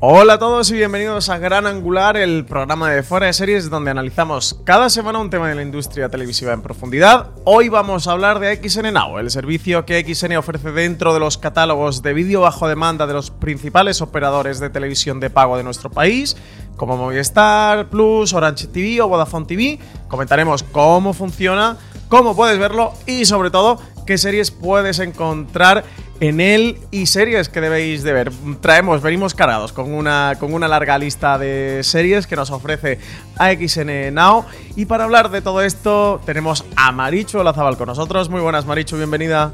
Hola a todos y bienvenidos a Gran Angular, el programa de fuera de series donde analizamos cada semana un tema de la industria televisiva en profundidad. Hoy vamos a hablar de XN Now, el servicio que XN ofrece dentro de los catálogos de vídeo bajo demanda de los principales operadores de televisión de pago de nuestro país, como Movistar Plus, Orange TV o Vodafone TV. Comentaremos cómo funciona, cómo puedes verlo y sobre todo qué series puedes encontrar en él y series que debéis de ver. Traemos, venimos cargados con una, con una larga lista de series que nos ofrece AXN Now. Y para hablar de todo esto tenemos a Marichu Olazabal con nosotros. Muy buenas Marichu, bienvenida.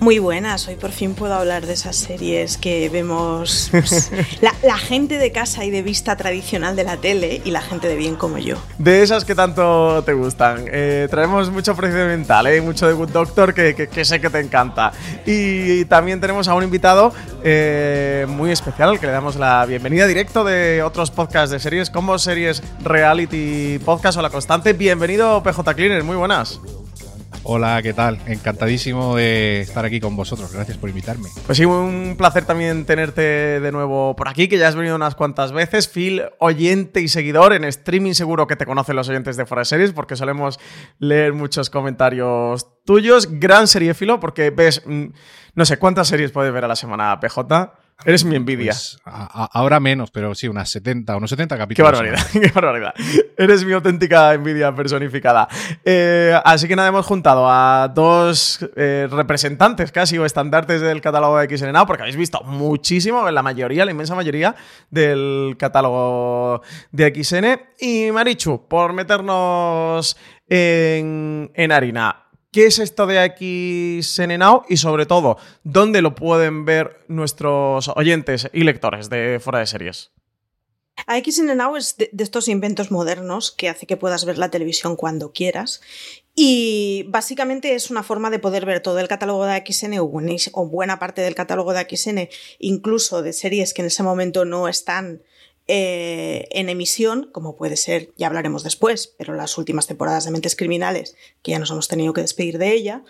Muy buenas, hoy por fin puedo hablar de esas series que vemos pues, la, gente de casa y de vista tradicional de la tele y la gente de bien como yo. De esas que tanto te gustan. Eh, traemos mucho procedimental, ¿eh? mucho de Good Doctor que, sé que te encanta. Y también tenemos a un invitado eh, muy especial al que le damos la bienvenida directo de otros podcasts de series como Series Reality Podcast o La Constante. Bienvenido PJ Cleaner, muy buenas. Hola, ¿qué tal? Encantadísimo de estar aquí con vosotros. Gracias por invitarme. Pues sí, un placer también tenerte de nuevo por aquí, que ya has venido unas cuantas veces. Phil, oyente y seguidor en streaming, seguro que te conocen los oyentes de Fuera Series, porque solemos leer muchos comentarios tuyos. Gran seriéfilo, porque ves, mm, no sé, ¿cuántas series puedes ver a la semana, PJ? Eres mi envidia. Pues, ahora menos, pero sí, unas 70, unos 70 capítulos. Qué barbaridad, qué barbaridad. Eres mi auténtica envidia personificada. Eh, así que nada, hemos juntado a dos eh, representantes casi o estandartes del catálogo de XN porque habéis visto muchísimo, la mayoría, la inmensa mayoría del catálogo de XN. Y Marichu, por meternos en, en harina. ¿Qué es esto de XN Now? Y sobre todo, ¿dónde lo pueden ver nuestros oyentes y lectores de Fuera de Series? AXN es de, estos inventos modernos que hace que puedas ver la televisión cuando quieras. Y básicamente es una forma de poder ver todo el catálogo de AXN o, o buena parte del catálogo de AXN, incluso de series que en ese momento no están eh, en emisión, como puede ser, ya hablaremos después, pero las últimas temporadas de Mentes Criminales, que ya nos hemos tenido que despedir de ella,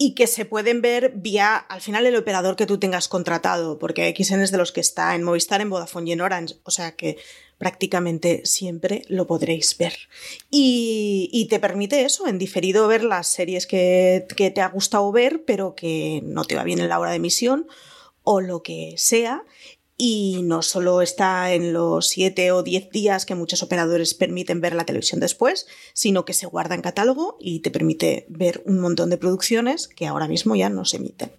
y que se pueden ver vía, al final, el operador que tú tengas contratado, porque XN es de los que está en Movistar, en Vodafone y en Orange, o sea que prácticamente siempre lo podréis ver. Y, te permite eso, en diferido ver las series que, que te ha gustado ver, pero que no te va bien en la hora de emisión, o lo que sea, y no solo está en los 7 o 10 días que muchos operadores permiten ver la televisión después, sino que se guarda en catálogo y te permite ver un montón de producciones que ahora mismo ya no se emiten.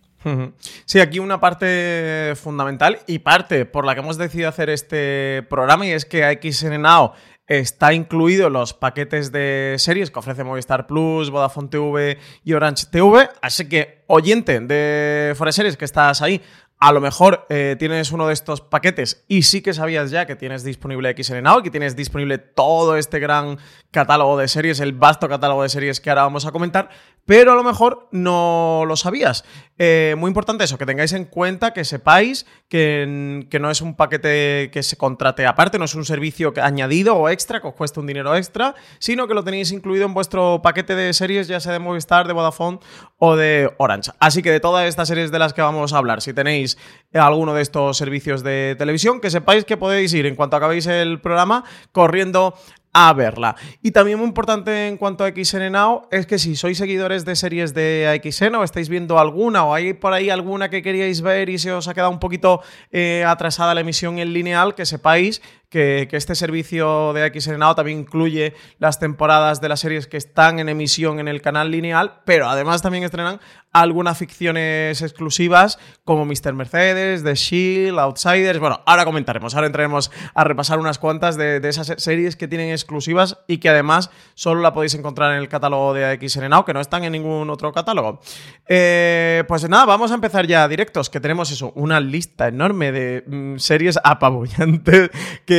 Sí, aquí una parte fundamental y parte por la que hemos decidido hacer este programa y es que AXN Now está incluido en los paquetes de series que ofrece Movistar Plus, Vodafone TV y Orange TV. Así que, oyente de Fuera Series que estás ahí, a lo mejor eh, tienes uno de estos paquetes y sí que sabías ya que tienes disponible XN Now, que tienes disponible todo este gran catálogo de series, el vasto catálogo de series que ahora vamos a comentar, pero a lo mejor no lo sabías. Eh, muy importante eso, que tengáis en cuenta, que sepáis que, que, no es un paquete que se contrate aparte, no es un servicio añadido o extra, que os cuesta un dinero extra, sino que lo tenéis incluido en vuestro paquete de series, ya sea de Movistar, de Vodafone o de Orange. Así que de todas estas series de las que vamos a hablar, si tenéis alguno de estos servicios de televisión, que sepáis que podéis ir en cuanto acabéis el programa corriendo a verla. Y también muy importante en cuanto a XN Now es que si sois seguidores de series de XN o estáis viendo alguna o hay por ahí alguna que queríais ver y se os ha quedado un poquito eh, atrasada la emisión en lineal, que sepáis que, este servicio de XN Now también incluye las temporadas de las series que están en emisión en el canal lineal, pero además también estrenan algunas ficciones exclusivas como Mr. Mercedes, The Shield, Outsiders. Bueno, ahora comentaremos, ahora entraremos a repasar unas cuantas de, esas series que tienen exclusivas y que además solo la podéis encontrar en el catálogo de AXN que no están en ningún otro catálogo. Eh, pues nada, vamos a empezar ya directos, que tenemos eso, una lista enorme de mm, series apabullantes que,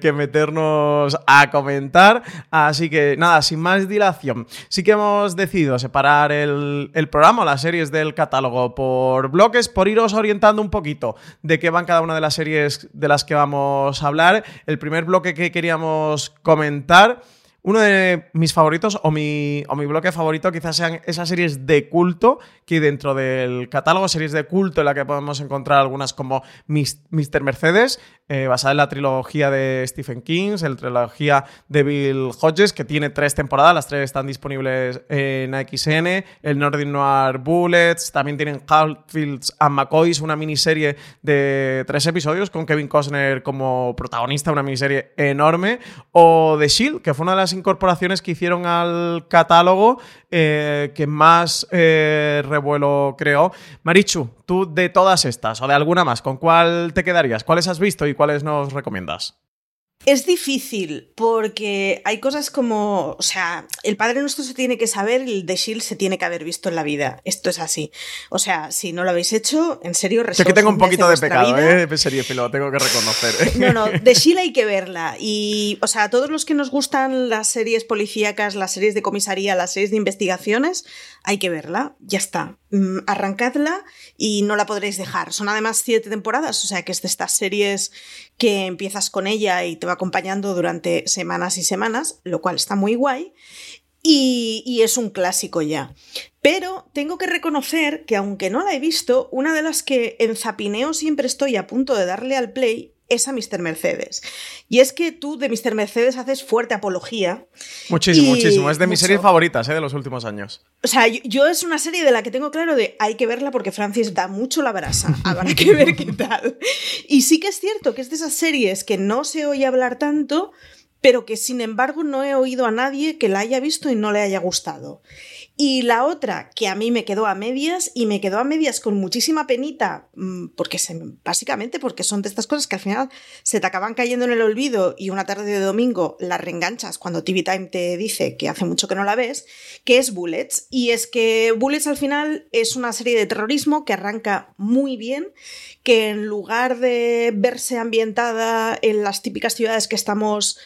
que meternos a comentar. Así que nada, sin más dilación, sí que hemos decidido separar el, programa, las series del catálogo por bloques, por iros orientando un poquito de qué van cada una de las series de las que vamos a hablar. El primer bloque que queríamos comentar uno de mis favoritos o mi, o mi bloque favorito quizás sean esas series de culto que dentro del catálogo, series de culto en la que podemos encontrar algunas como Mr. Mercedes, eh, basada en la trilogía de Stephen King, la trilogía de Bill Hodges, que tiene tres temporadas, las tres están disponibles en AXN, el Nordic Noir Bullets, también tienen Hatfields and McCoys, una miniserie de tres episodios con Kevin Costner como protagonista, una miniserie enorme, o The Shield, que fue una de las incorporaciones que hicieron al catálogo eh, que más eh, revuelo creó. Marichu, tú de todas estas o de alguna más, ¿con cuál te quedarías? ¿Cuáles has visto y cuáles nos recomiendas? Es difícil porque hay cosas como, o sea, el Padre Nuestro se tiene que saber, el de Shield se tiene que haber visto en la vida. Esto es así. O sea, si no lo habéis hecho, en serio, Yo que tengo un poquito de pecado, ¿eh? Serie, lo tengo que reconocer. No, no, de Shield hay que verla. Y, o sea, todos los que nos gustan las series policíacas, las series de comisaría, las series de investigaciones, hay que verla. Ya está. Mm, arrancadla y no la podréis dejar. Son además siete temporadas, o sea que es de estas series que empiezas con ella y te va acompañando durante semanas y semanas, lo cual está muy guay. Y, y, es un clásico ya. Pero tengo que reconocer que aunque no la he visto, una de las que en Zapineo siempre estoy a punto de darle al play es a Mr. Mercedes. Y es que tú de Mr. Mercedes haces fuerte apología. Muchísimo, muchísimo. Es de mis series favoritas ¿eh? de los últimos años. O sea, yo, es una serie de la que tengo claro de hay que verla porque Francis da mucho la brasa. Habrá que ver qué tal. Y sí que es cierto que es de esas series que no se oye hablar tanto, pero que sin embargo no he oído a nadie que la haya visto y no le haya gustado. Y la otra, que a mí me quedó a medias, y me quedó a medias con muchísima penita, mm, porque básicamente porque son de estas cosas que al final se te acaban cayendo en el olvido y una tarde de domingo la reenganchas cuando TV Time te dice que hace mucho que no la ves, que es Bullets. Y es que Bullets al final es una serie de terrorismo que arranca muy bien, que en lugar de verse ambientada en las típicas ciudades que estamos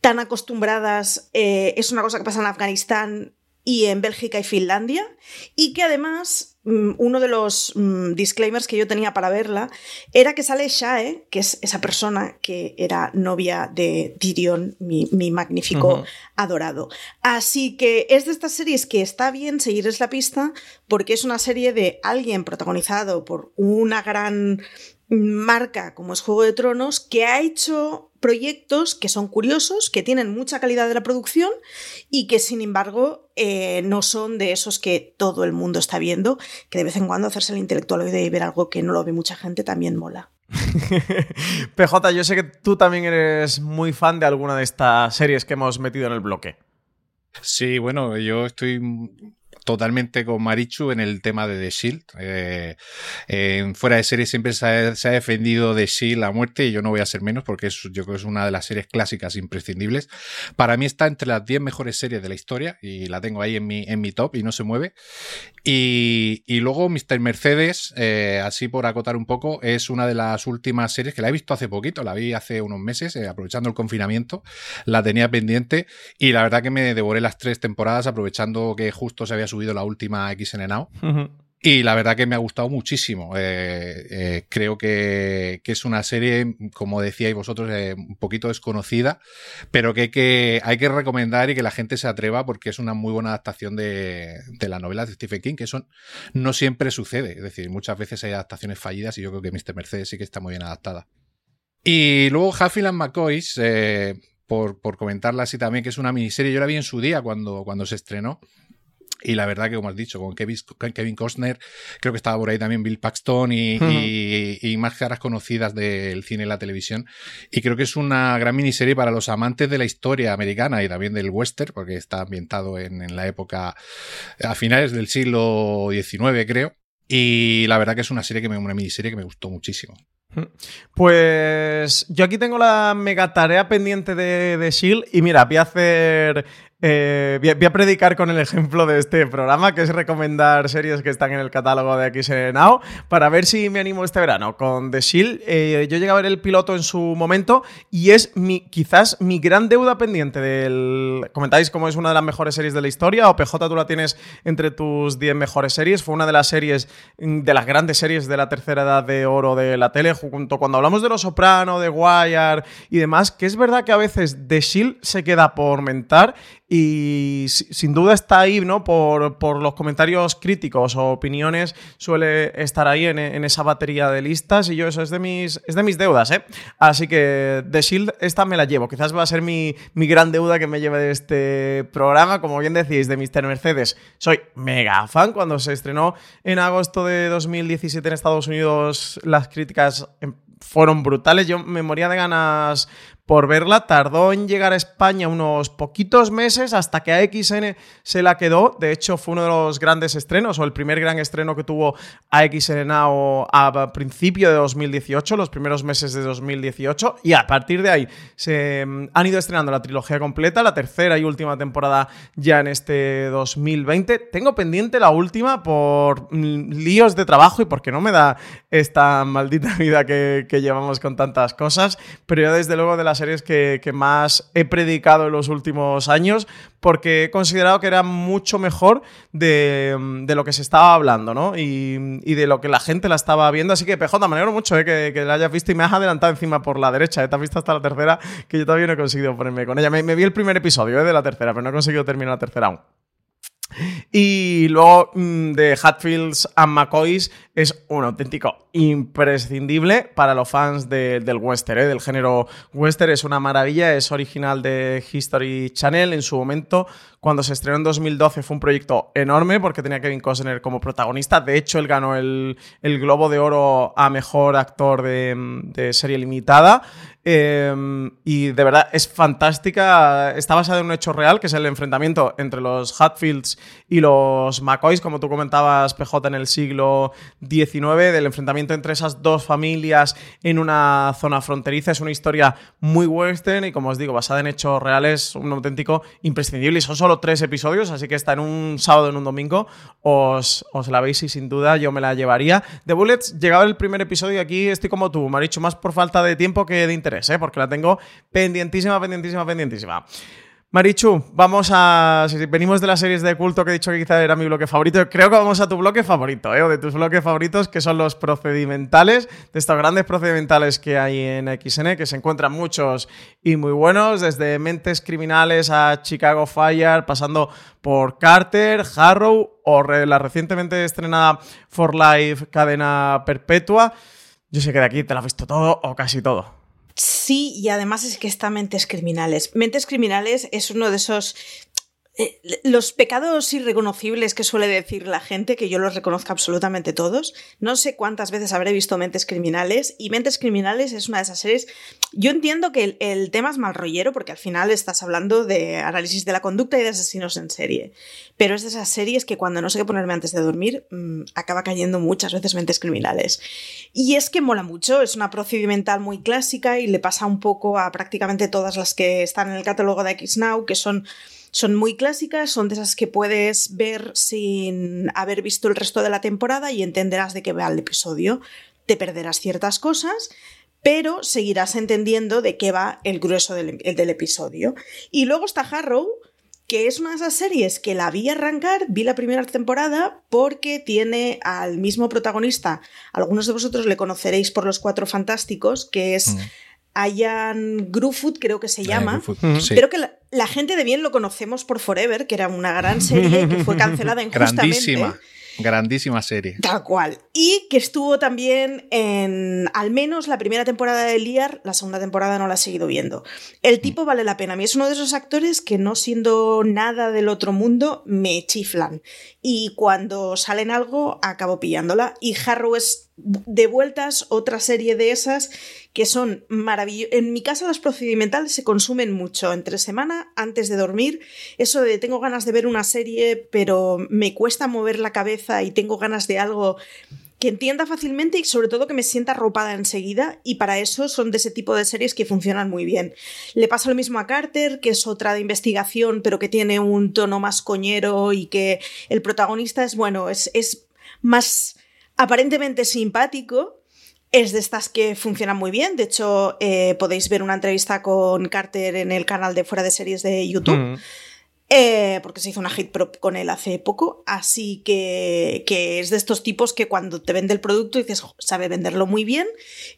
tan acostumbradas, eh, es una cosa que pasa en Afganistán y en Bélgica y Finlandia, y que además mm, uno de los mm, disclaimers que yo tenía para verla era que sale Shae, que es esa persona que era novia de Tyrion, mi, magnífico adorado. Así que es de estas series que está bien seguirles la pista porque es una serie de alguien protagonizado por una gran marca como es Juego de Tronos que ha hecho proyectos que son curiosos, que tienen mucha calidad de la producción y que sin embargo eh, no son de esos que todo el mundo está viendo, que de vez en cuando hacerse el intelectual y ver algo que no lo ve mucha gente también mola. PJ, yo sé que tú también eres muy fan de alguna de estas series que hemos metido en el bloque. Sí, bueno, yo estoy totalmente con Marichu en el tema de The Shield. Eh, fuera de serie siempre se ha, defendido The Shield a muerte y yo no voy a ser menos porque es, yo creo es una de las series clásicas imprescindibles. Para mí está entre las 10 mejores series de la historia y la tengo ahí en mi, en mi top y no se mueve. Y, luego Mr. Mercedes, eh, así por acotar un poco, es una de las últimas series que la he visto hace poquito, la vi hace unos meses, eh, aprovechando el confinamiento, la tenía pendiente y la verdad que me devoré las tres temporadas aprovechando que justo se había subido la última XN Now. Y la verdad que me ha gustado muchísimo. Eh, eh, creo que, es una serie, como decíais vosotros, eh, un poquito desconocida, pero que hay, que hay que recomendar y que la gente se atreva porque es una muy buena adaptación de, de las novelas de Stephen King, que eso no siempre sucede. Es decir, muchas veces hay adaptaciones fallidas y yo creo que Mr. Mercedes sí que está muy bien adaptada. Y luego and McCoys, por, por comentarla así también, que es una miniserie, yo la vi en su día cuando, cuando se estrenó. Y la verdad que, como has dicho, con Kevin, Kevin Costner, creo que estaba por ahí también Bill Paxton y, y, más caras conocidas del cine y la televisión. Y creo que es una gran miniserie para los amantes de la historia americana y también del western, porque está ambientado en, en la época, a finales del siglo XIX, creo. Y la verdad que es una serie que me, una miniserie que me gustó muchísimo. Pues yo aquí tengo la mega tarea pendiente de, de Shield y mira, voy a hacer eh, voy, a, predicar con el ejemplo de este programa, que es recomendar series que están en el catálogo de XN Now, para ver si me animo este verano. Con The Shield, eh, yo llegué a ver el piloto en su momento y es quizás mi gran deuda pendiente del... ¿Comentáis cómo es una de las mejores series de la historia? O PJ, tú la tienes entre tus 10 mejores series. Fue una de las series, mm, de las grandes series de la tercera edad de oro de la tele, junto cuando hablamos de Los Soprano, de Wire y demás, que es verdad que a veces The Shield se queda por mentar y sin duda está ahí, ¿no? Por, los comentarios críticos o opiniones, suele estar ahí en, esa batería de listas. Y yo, eso es de mis, es de mis deudas, ¿eh? Así que The Shield, esta me la llevo. Quizás va a ser mi, mi gran deuda que me lleve de este programa. Como bien decís, de Mr. Mercedes, soy mega fan. Cuando se estrenó en agosto de 2017 en Estados Unidos, las críticas fueron brutales. Yo me moría de ganas por verla. Tardó en llegar a España unos poquitos meses hasta que a XN se la quedó. De hecho, fue uno de los grandes estrenos o el primer gran estreno que tuvo AXN Now a principio de 2018, los primeros meses de 2018. Y a partir de ahí se mm, han ido estrenando la trilogía completa, la tercera y última temporada ya en este 2020. Tengo pendiente la última por mm, líos de trabajo y porque no me da esta maldita vida que, que llevamos con tantas cosas. Pero yo desde luego de las series que, más he predicado en los últimos años porque he considerado que era mucho mejor de, lo que se estaba hablando, ¿no? Y, de lo que la gente la estaba viendo. Así que, PJ, me alegro mucho ¿eh? que, la hayas visto y me has adelantado encima por la derecha. ¿eh? Te has visto hasta la tercera, que yo todavía no he conseguido ponerme con ella. Me, vi el primer episodio ¿eh? de la tercera, pero no he conseguido terminar la tercera aún. Y luego mm, de Hatfields and McCoys es un auténtico imprescindible para los fans del western, ¿eh? del género western. Es una maravilla, es original de History Channel. En su momento, cuando se estrenó en 2012, fue un proyecto enorme porque tenía Kevin Costner como protagonista. De hecho, él ganó el, Globo de Oro a Mejor Actor de, serie limitada. Em, y de verdad es fantástica. Está basada en un hecho real, que es el enfrentamiento entre los Hatfields y los McCoys, como tú comentabas, PJ, en el siglo 19, del enfrentamiento entre esas dos familias en una zona fronteriza. Es una historia muy western y, como os digo, basada en hechos reales, un auténtico imprescindible. Y son solo tres episodios, así que está en un sábado, en un domingo. Os, os la veis y sin duda yo me la llevaría. The Bullets, llegado el primer episodio y aquí estoy como tú, me ha dicho más por falta de tiempo que de interés, ¿eh? porque la tengo pendientísima, pendientísima, pendientísima. Marichu, vamos a. Si venimos de las series de culto que he dicho que quizá era mi bloque favorito, creo que vamos a tu bloque favorito, ¿eh? O de tus bloques favoritos, que son los procedimentales, de estos grandes procedimentales que hay en XN, que se encuentran muchos y muy buenos, desde Mentes Criminales a Chicago Fire, pasando por Carter, Harrow o la recientemente estrenada For Life Cadena Perpetua. Yo sé que de aquí te lo has visto todo o casi todo. Sí, y además es que está Mentes Criminales. Mentes Criminales es uno de esos eh, los pecados irreconocibles que suele decir la gente, que yo los reconozco absolutamente todos. No sé cuántas veces habré visto Mentes Criminales y Mentes Criminales es una de esas series. Yo entiendo que el, tema es mal rollero porque al final estás hablando de análisis de la conducta y de asesinos en serie. Pero es de esas series que cuando no sé qué ponerme antes de dormir mm, acaba cayendo muchas veces Mentes Criminales. Y es que mola mucho, es una procedimental muy clásica y le pasa un poco a prácticamente todas las que están en el catálogo de XNow, que son son muy clásicas, son de esas que puedes ver sin haber visto el resto de la temporada y entenderás de qué va el episodio. Te perderás ciertas cosas, pero seguirás entendiendo de qué va el grueso del, del episodio. Y luego está Harrow, que es una de esas series que la vi arrancar, vi la primera temporada porque tiene al mismo protagonista. Algunos de vosotros le conoceréis por Los Cuatro Fantásticos, que es mm. Ian Grufoot, creo que se llama. Pero que la, gente de bien lo conocemos por Forever, que era una gran serie que fue cancelada injustamente. Grandísima. Grandísima serie. Tal cual. Y que estuvo también en al menos la primera temporada de Liar, la segunda temporada no la he seguido viendo. El tipo vale la pena. A mí es uno de esos actores que no siendo nada del otro mundo me chiflan. Y cuando salen algo acabo pillándola. Y Harrow es de vueltas otra serie de esas que son maravillosas. En mi casa las procedimentales se consumen mucho entre semana, antes de dormir. Eso de tengo ganas de ver una serie, pero me cuesta mover la cabeza y tengo ganas de algo que entienda fácilmente y sobre todo que me sienta arropada enseguida y para eso son de ese tipo de series que funcionan muy bien. Le pasa lo mismo a Carter, que es otra de investigación pero que tiene un tono más coñero y que el protagonista es bueno, es, es más aparentemente simpático. Es de estas que funcionan muy bien. De hecho, eh, podéis ver una entrevista con Carter en el canal de Fuera de Series de YouTube. Mm. Eh, porque se hizo una hit prop con él hace poco, así que, que, es de estos tipos que cuando te vende el producto dices, sabe venderlo muy bien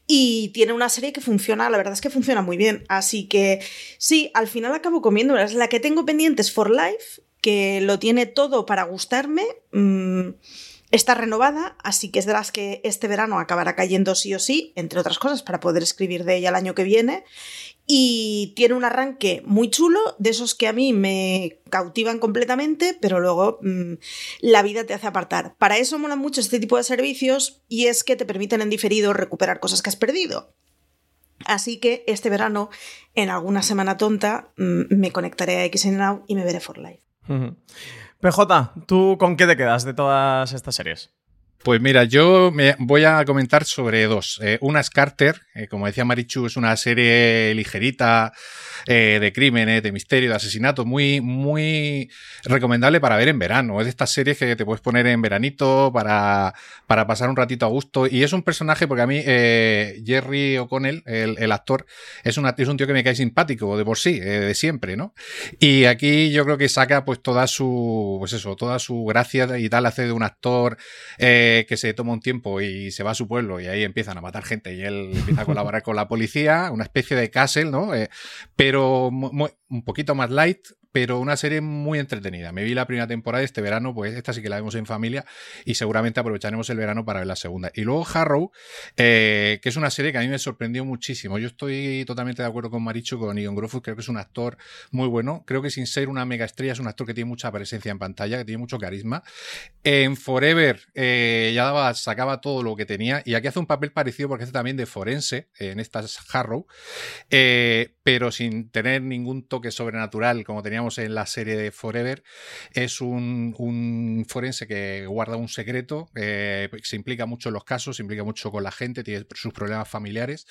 y tiene una serie que funciona, la verdad es que funciona muy bien, así que sí, al final acabo comiendo, la que tengo pendiente es For Life, que lo tiene todo para gustarme. Mm, está renovada, así que es de las que este verano acabará cayendo sí o sí, entre otras cosas, para poder escribir de ella el año que viene y tiene un arranque muy chulo, de esos que a mí me cautivan completamente, pero luego mm, la vida te hace apartar. Para eso molan mucho este tipo de servicios y es que te permiten en diferido recuperar cosas que has perdido. Así que este verano, en alguna semana tonta, mm, me conectaré a XNOW y me veré for life. PJ, ¿tú con qué te quedas de todas estas series? Pues mira, yo me voy a comentar sobre dos. Eh, una es Carter, eh, como decía Marichu, es una serie ligerita eh, de crímenes, de misterio, de asesinatos, muy, muy recomendable para ver en verano. Es de estas series que te puedes poner en veranito para, para pasar un ratito a gusto. Y es un personaje, porque a mí Jerry O'Connell, el, actor, es, es un tío que me cae simpático de por sí, de siempre, ¿no? Y aquí yo creo que saca pues toda su, pues eso, toda su gracia y tal, hace de un actor que se toma un tiempo y se va a su pueblo y ahí empiezan a matar gente y él empieza a colaborar con la policía, una especie de castle, ¿no? Eh, pero un poquito más light, pero una serie muy entretenida. Me vi la primera temporada este verano, pues esta sí que la vemos en familia y seguramente aprovecharemos el verano para ver la segunda. Y luego Harrow, eh, que es una serie que a mí me sorprendió muchísimo. Yo estoy totalmente de acuerdo con Marichu, con Ian Grofus, creo que es un actor muy bueno. Creo que sin ser una mega estrella es un actor que tiene mucha presencia en pantalla, que tiene mucho carisma. En Forever eh, ya daba, sacaba todo lo que tenía y aquí hace un papel parecido porque hace también de forense en estas Harrow, eh, pero sin tener ningún toque sobrenatural como tenía en la serie de Forever, es un, forense que guarda un secreto, eh, se implica mucho en los casos, se implica mucho con la gente, tiene sus problemas familiares.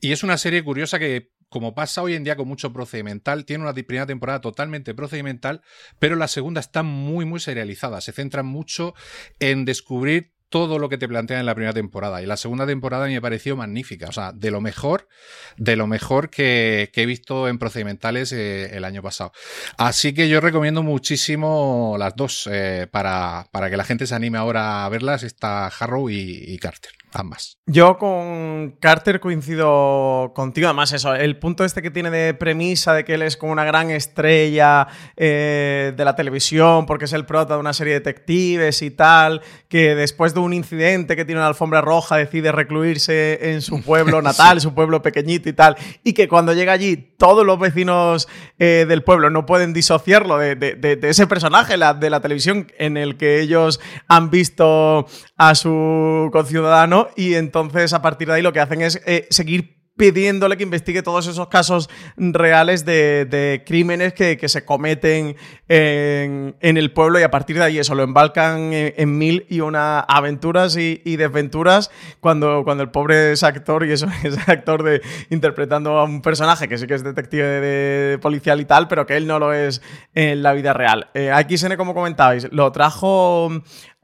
Y es una serie curiosa que como pasa hoy en día con mucho procedimental, tiene una primera temporada totalmente procedimental, pero la segunda está muy, muy serializada. Se centra mucho en descubrir todo lo que te plantea en la primera temporada. Y la segunda temporada me pareció magnífica. O sea, de lo mejor, de lo mejor que, he visto en procedimentales eh, el año pasado. Así que yo recomiendo muchísimo las dos eh, para, para, que la gente se anime ahora a verlas. Está Harrow y Carter ambas. Yo con Carter coincido contigo. Además, eso, el punto este que tiene de premisa de que él es como una gran estrella eh, de la televisión porque es el prota de una serie de detectives y tal, que después de un incidente que tiene una alfombra roja decide recluirse en su pueblo natal, su pueblo pequeñito y tal, y que cuando llega allí todos los vecinos eh, del pueblo no pueden disociarlo de, ese personaje de la televisión en el que ellos han visto a su conciudadano y entonces a partir de ahí lo que hacen es eh, seguir pidiéndole que investigue todos esos casos reales de, crímenes que, se cometen en, el pueblo y a partir de ahí eso lo embalcan en, mil y una aventuras y, desventuras cuando, cuando el pobre es actor y eso es actor de interpretando a un personaje que sí que es detective de, policial y tal, pero que él no lo es en la vida real. Eh, como comentabais, lo trajo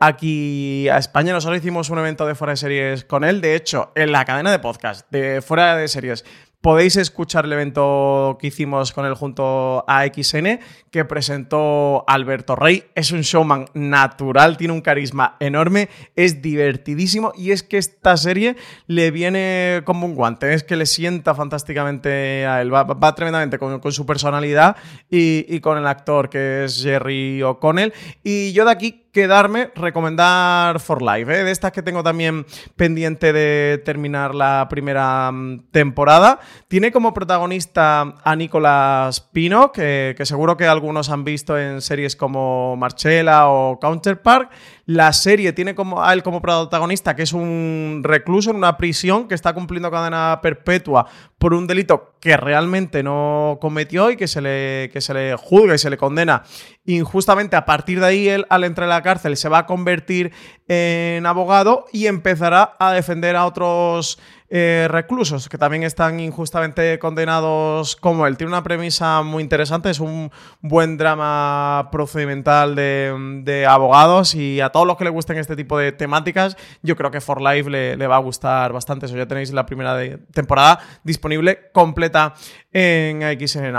aquí a España. Nosotros hicimos un evento de fuera de series con él. De hecho, en la cadena de podcast de fuera de series podéis escuchar el evento que hicimos con él junto a XN, que presentó Alberto Rey. Es un showman natural, tiene un carisma enorme, es divertidísimo y es que esta serie le viene como un guante, es que le sienta fantásticamente a él, va, tremendamente con, su personalidad y, y, con el actor que es Jerry O'Connell. Y yo de aquí quedarme, recomendar For Life, ¿eh? de estas que tengo también pendiente de terminar la primera mm, temporada. Tiene como protagonista a Nicolas Pino, que, que seguro que algunos han visto en series como Marcella o Counterpart. La serie tiene como, a él como protagonista, que es un recluso en una prisión que está cumpliendo cadena perpetua por un delito que realmente no cometió y que se le, que se le juzga y se le condena injustamente. A partir de ahí, él al entrar en la cárcel se va a convertir en abogado y empezará a defender a otros eh, reclusos que también están injustamente condenados como él. Tiene una premisa muy interesante, es un buen drama procedimental de, abogados y a todos los que les gusten este tipo de temáticas, yo creo que For Life le, va a gustar bastante. Eso ya tenéis la primera temporada disponible completa en XN.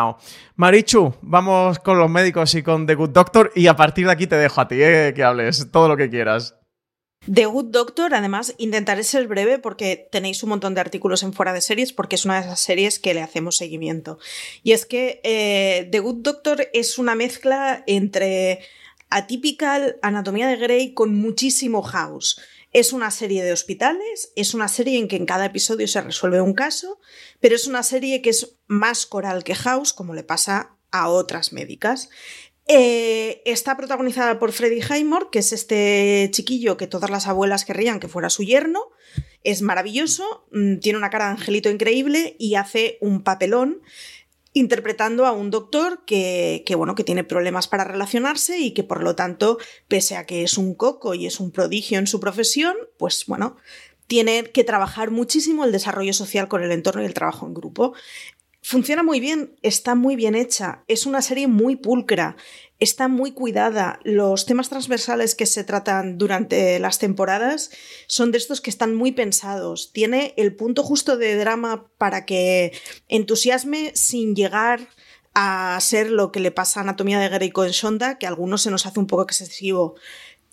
Marichu, vamos con los médicos y con The Good Doctor y a partir de aquí te dejo a ti eh, que hables todo lo que quieras. The Good Doctor, además, intentaré ser breve porque tenéis un montón de artículos en fuera de series porque es una de esas series que le hacemos seguimiento. Y es que eh, The Good Doctor es una mezcla entre Atypical, Anatomía de Grey con muchísimo house. Es una serie de hospitales, es una serie en que en cada episodio se resuelve un caso, pero es una serie que es más coral que house, como le pasa a otras médicas. Eh, está protagonizada por Freddie Highmore, que es este chiquillo que todas las abuelas querrían que fuera su yerno. Es maravilloso, mm, tiene una cara de angelito increíble y hace un papelón interpretando a un doctor que, que, bueno, que tiene problemas para relacionarse y que por lo tanto, pese a que es un coco y es un prodigio en su profesión, pues bueno, tiene que trabajar muchísimo el desarrollo social con el entorno y el trabajo en grupo. Funciona muy bien, está muy bien hecha, es una serie muy pulcra, está muy cuidada. Los temas transversales que se tratan durante las temporadas son de estos que están muy pensados. Tiene el punto justo de drama para que entusiasme sin llegar a ser lo que le pasa a Anatomía de Grey con Shonda, que a algunos se nos hace un poco excesivo.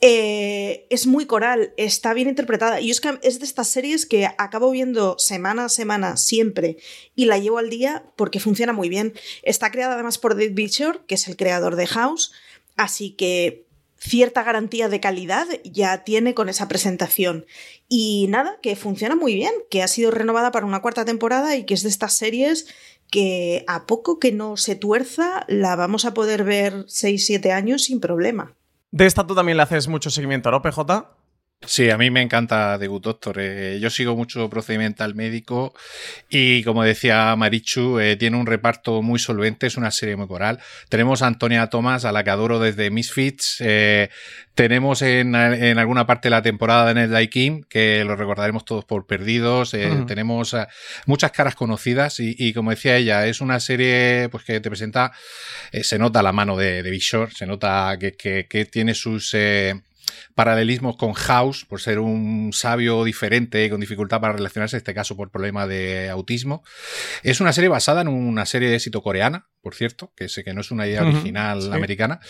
Eh, es muy coral, está bien interpretada. Y es es de estas series que acabo viendo semana a semana siempre y la llevo al día porque funciona muy bien. Está creada además por David Bishop, que es el creador de House, así que cierta garantía de calidad ya tiene con esa presentación. Y nada, que funciona muy bien, que ha sido renovada para una cuarta temporada y que es de estas series que a poco que no se tuerza la vamos a poder ver 6-7 años sin problema. De esta tú también le haces mucho seguimiento, ¿no, PJ? Sí, a mí me encanta The Good Doctor. Eh, yo sigo mucho procedimental médico y como decía Marichu, eh, tiene un reparto muy solvente, es una serie muy coral. Tenemos a Antonia Thomas, a la que adoro desde Misfits. Eh, tenemos en, alguna parte de la temporada de Ned Kim, que lo recordaremos todos por perdidos. Tenemos muchas caras conocidas y, como decía ella, es una serie pues, que te presenta, se nota la mano de, de Bishop, se nota que, que tiene sus paralelismos con House, por ser un sabio diferente con dificultad para relacionarse, en este caso por problema de autismo. Es una serie basada en una serie de éxito coreana, por cierto, que sé que no es una idea original americana.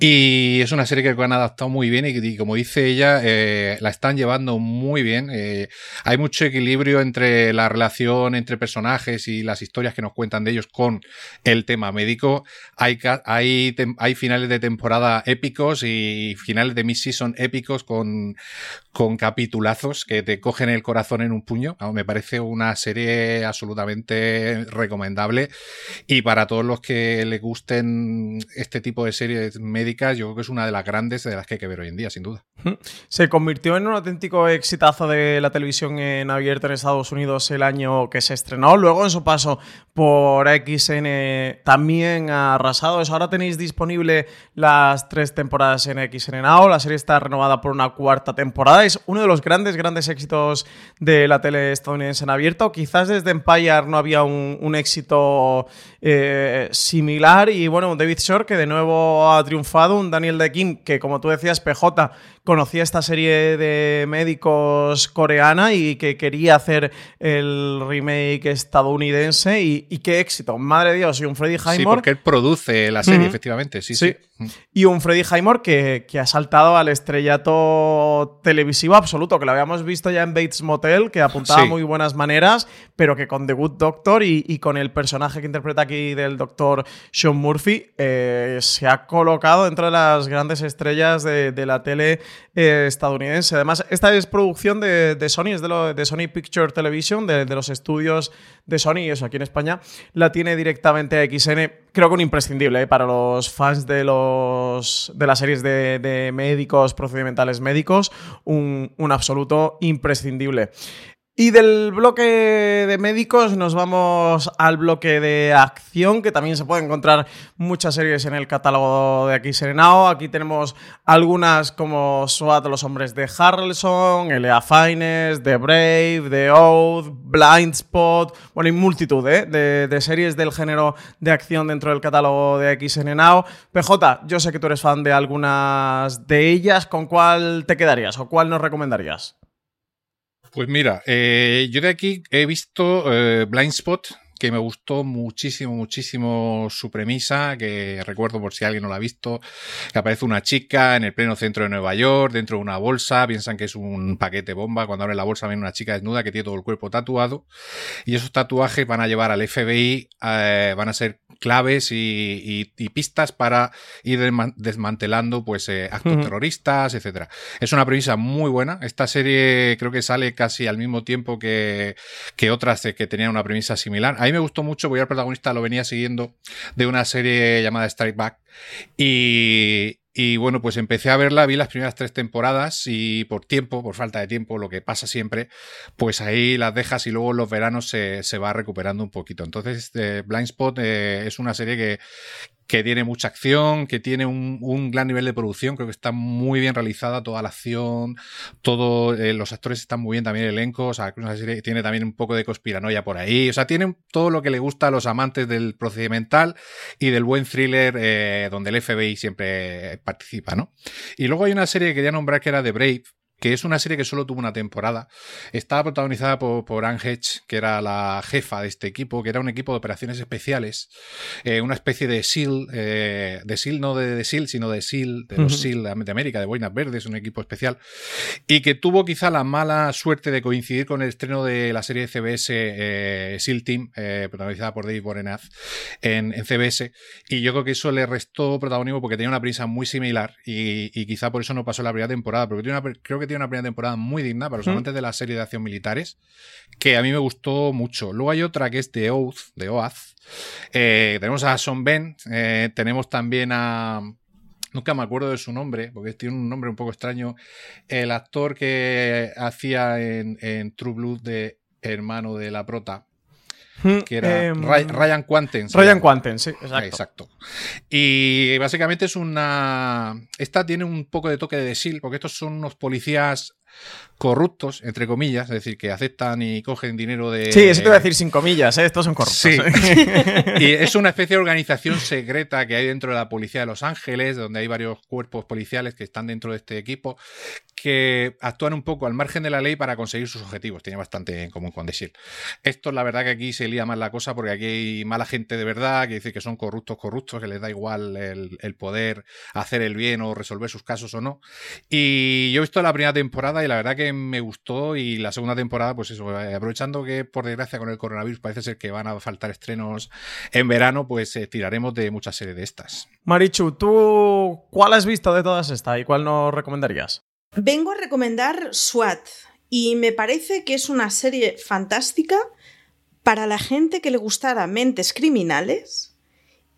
Y es una serie que han adaptado muy bien y, como dice ella, eh, la están llevando muy bien. Eh, hay mucho equilibrio entre la relación entre personajes y las historias que nos cuentan de ellos con el tema médico. Hay, hay, hay finales de temporada épicos y finales de mid son épicos con, con capitulazos que te cogen el corazón en un puño. me parece una serie absolutamente recomendable y para todos los que les gusten este tipo de series médicas, yo creo que es una de las grandes de las que hay que ver hoy en día, sin duda. Se convirtió en un auténtico exitazo de la televisión en abierto en Estados Unidos el año que se estrenó. Luego, en su paso por XN, también ha arrasado. Eso ahora tenéis disponible las tres temporadas en XN Now. La serie está renovada por una cuarta temporada. Es uno de los grandes, grandes éxitos de la tele estadounidense en abierto. Quizás desde Empire no había un, éxito eh, similar. Y bueno, David Shore, que de nuevo ha triunfado. Un Daniel De Kim, que como tú decías, PJ conocía esta serie de médicos coreana y que quería hacer el remake estadounidense y, qué éxito. Madre Dios, y un Freddy Highmore. Sí, porque él produce la serie, efectivamente, sí, sí, Y un Freddy Highmore que, que, ha saltado al estrellato televisivo absoluto, que lo habíamos visto ya en Bates Motel, que apuntaba muy buenas maneras, pero que con The Good Doctor y, con el personaje que interpreta aquí del doctor Sean Murphy, eh, se ha colocado dentro de las grandes estrellas de, la tele eh, estadounidense. Además, esta es producción de, Sony, es de, Sony Picture Television, de, los estudios de Sony, y eso aquí en España la tiene directamente XN. Creo que un imprescindible para los fans de, los, de las series de, médicos, procedimentales médicos, un absoluto imprescindible. Y del bloque de médicos nos vamos al bloque de acción, que también se puede encontrar muchas series en el catálogo de aquí Serenao. Aquí tenemos algunas como SWAT, Los Hombres de Harrelson, Elea Fines, The Brave, The Oath, Blind Spot, bueno, y multitud ¿eh? de, series del género de acción dentro del catálogo de X Now. PJ, yo sé que tú eres fan de algunas de ellas, ¿con cuál te quedarías o cuál nos recomendarías? Pues mira, eh, yo de aquí he visto eh, Blind Spot, que me gustó muchísimo, muchísimo su premisa, que recuerdo por si alguien no la ha visto, que aparece una chica en el pleno centro de Nueva York, dentro de una bolsa, piensan que es un paquete bomba, cuando abre la bolsa ven una chica desnuda que tiene todo el cuerpo tatuado, y esos tatuajes van a llevar al FBI, eh, van a ser claves y, pistas para ir desmantelando pues eh, actos terroristas, etcétera. Es una premisa muy buena. Esta serie creo que sale casi al mismo tiempo que, que otras que tenían una premisa similar. A mí me gustó mucho, porque el protagonista lo venía siguiendo de una serie llamada Strike Back y, y bueno, pues empecé a verla, vi las primeras tres temporadas y por tiempo, por falta de tiempo, lo que pasa siempre, pues ahí las dejas y luego en los veranos se, se va recuperando un poquito. Entonces, eh, Blind Spot eh, es una serie que, que tiene mucha acción, que tiene un, gran nivel de producción, creo que está muy bien realizada toda la acción, todos eh, los actores están muy bien también el elenco, o sea, tiene también un poco de conspiranoia por ahí, o sea, tiene todo lo que le gusta a los amantes del procedimental y del buen thriller eh, donde el FBI siempre participa, ¿no? Y luego hay una serie que quería nombrar que era The Brave, que es una serie que solo tuvo una temporada. Estaba protagonizada por, por Anne Hedge, que era la jefa de este equipo, que era un equipo de operaciones especiales, eh, una especie de SEAL, eh, de SEAL, no de, de, SEAL, sino de SEAL, de los SEAL de América, de Boinas Verdes, un equipo especial, y que tuvo quizá la mala suerte de coincidir con el estreno de la serie de CBS eh, SEAL Team, protagonizada por Dave Borenath, en, CBS, y yo creo que eso le restó protagonismo porque tenía una prisa muy similar y, quizá por eso no pasó la primera temporada, porque creo que una primera temporada muy digna para los amantes de la serie de acción militares, que a mí me gustó mucho. Luego hay otra que es The Oath, de Oath. Eh, tenemos a Son Ben, eh, tenemos también a... Nunca me acuerdo de su nombre, porque tiene un nombre un poco extraño. El actor que hacía en, True Blood de hermano de la prota, que era em, Ryan Quanten. Ryan Quanten, sí, exacto. exacto. Y básicamente es una... Esta tiene un poco de toque de SEAL, porque estos son unos policías corruptos, entre comillas, es decir, que aceptan y cogen dinero de... Sí, eso te voy a decir sin comillas, ¿eh? estos son corruptos. Sí. ¿eh? y es una especie de organización secreta que hay dentro de la Policía de Los Ángeles, donde hay varios cuerpos policiales que están dentro de este equipo, que actúan un poco al margen de la ley para conseguir sus objetivos. Tiene bastante en común con Shield. Esto, la verdad, que aquí se lía más la cosa porque aquí hay mala gente de verdad que dice que son corruptos, corruptos, que les da igual el, el poder hacer el bien o resolver sus casos o no. Y yo he visto la primera temporada y la verdad que me gustó y la segunda temporada, pues eso, eh, aprovechando que por desgracia con el coronavirus parece ser que van a faltar estrenos en verano, pues eh, tiraremos de muchas series de estas. Marichu, ¿tú cuál has visto de todas estas y cuál nos recomendarías? Vengo a recomendar SWAT y me parece que es una serie fantástica para la gente que le gustara mentes criminales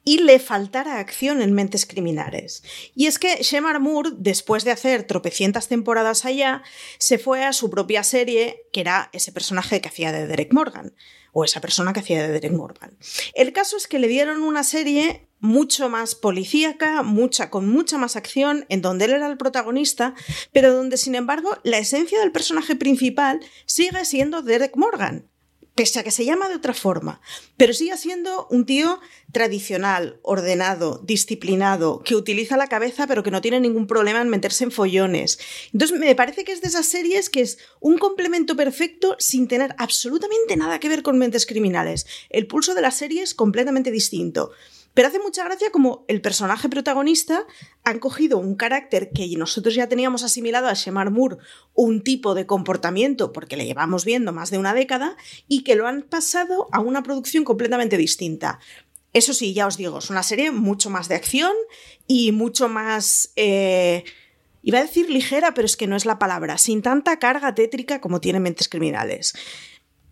y le faltara acción en Mentes Criminales. Y es que Shemar Moore, después de hacer tropecientas temporadas allá, se fue a su propia serie, que era ese personaje que hacía de Derek Morgan, o esa persona que hacía de Derek Morgan. El caso es que le dieron una serie mucho más policíaca, mucha, con mucha más acción, en donde él era el protagonista, pero donde, sin embargo, la esencia del personaje principal sigue siendo Derek Morgan pese a que se llama de otra forma, pero sigue siendo un tío tradicional, ordenado, disciplinado, que utiliza la cabeza pero que no tiene ningún problema en meterse en follones. Entonces me parece que es de esas series que es un complemento perfecto sin tener absolutamente nada que ver con mentes criminales. El pulso de la serie es completamente distinto. Pero hace mucha gracia como el personaje protagonista han cogido un carácter que nosotros ya teníamos asimilado a Shemar Moore, un tipo de comportamiento, porque le llevamos viendo más de una década, y que lo han pasado a una producción completamente distinta. Eso sí, ya os digo, es una serie mucho más de acción y mucho más... Eh, iba a decir ligera, pero es que no es la palabra, sin tanta carga tétrica como tiene Mentes Criminales.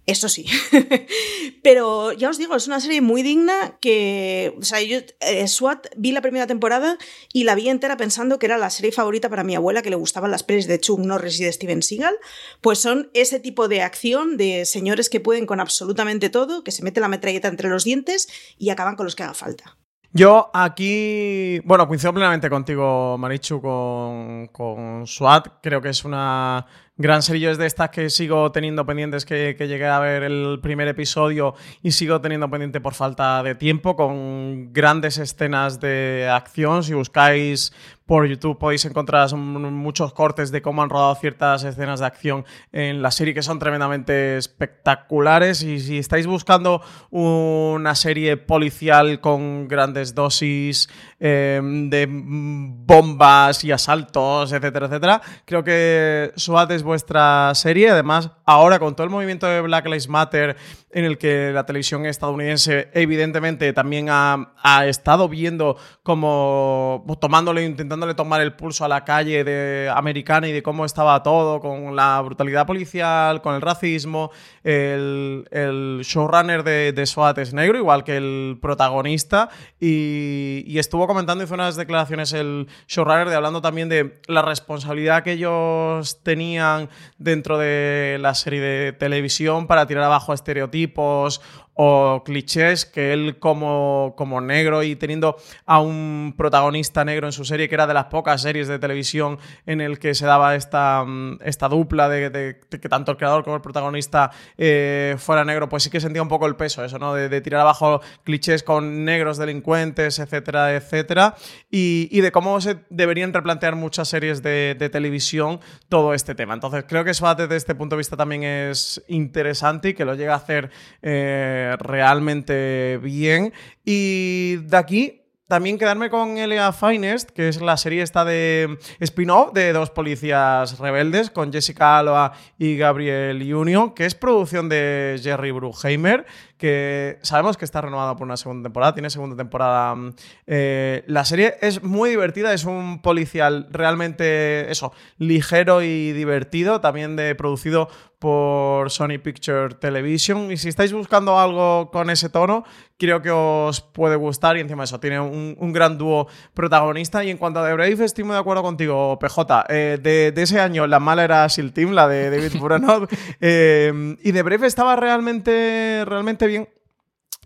Eso sí. Pero ya os digo, es una serie muy digna que. O sea, yo eh, SWAT vi la primera temporada y la vi entera pensando que era la serie favorita para mi abuela, que le gustaban las pelis de Chuck Norris y de Steven Seagal. Pues son ese tipo de acción de señores que pueden con absolutamente todo, que se mete la metralleta entre los dientes y acaban con los que haga falta. Yo aquí, bueno, coincido plenamente contigo, Marichu, con, con SWAT. Creo que es una gran serie. es de estas que sigo teniendo pendientes, que, que, llegué a ver el primer episodio y sigo teniendo pendiente por falta de tiempo, con grandes escenas de acción. Si buscáis por YouTube podéis encontrar muchos cortes de cómo han rodado ciertas escenas de acción en la serie que son tremendamente espectaculares. Y si estáis buscando una serie policial con grandes dosis em, de bombas y asaltos, etcétera, etcétera, creo que SWAT es vuestra serie. Además, ahora con todo el movimiento de Black Lives Matter en el que la televisión estadounidense evidentemente también ha, estado viendo como tomándole, intentándole tomar el pulso a la calle de, americana y de cómo estaba todo, con la brutalidad policial, con el racismo. El, showrunner de, de, SWAT es negro, igual que el protagonista, y, y estuvo comentando, hizo unas declaraciones el showrunner de hablando también de la responsabilidad que ellos tenían dentro de la serie de televisión para tirar abajo estereotipos o clichés que él como, como negro y teniendo a un protagonista negro en su serie, que era de las pocas series de televisión en el que se daba esta, mm, esta dupla de, que tanto el creador como el protagonista eh, fuera negro, pues sí que sentía un poco el peso eso, ¿no? De, tirar abajo clichés con negros delincuentes, etcétera, etcétera, y, de cómo se deberían replantear muchas series de, televisión todo este tema. Entonces creo que eso desde este punto de vista también es interesante y que lo llega a hacer eh, realmente bien. Y de aquí también quedarme con Elia Finest, que es la serie esta de spin-off de dos policías rebeldes, con Jessica Alba y Gabriel Union, que es producción de Jerry Bruckheimer, que sabemos que está renovada por una segunda temporada, tiene segunda temporada. Mm, eh, la serie es muy divertida, es un policial realmente, eso, ligero y divertido, también de, producido por Sony Picture Television. Y si estáis buscando algo con ese tono, creo que os puede gustar. Y encima eso, tiene un, gran dúo protagonista. Y en cuanto a The Brave, estoy muy de acuerdo contigo, PJ. Eh, de, ese año, la mala era Seal Team, la de David Buranov. Eh, y The Brave estaba realmente, realmente bien. 经。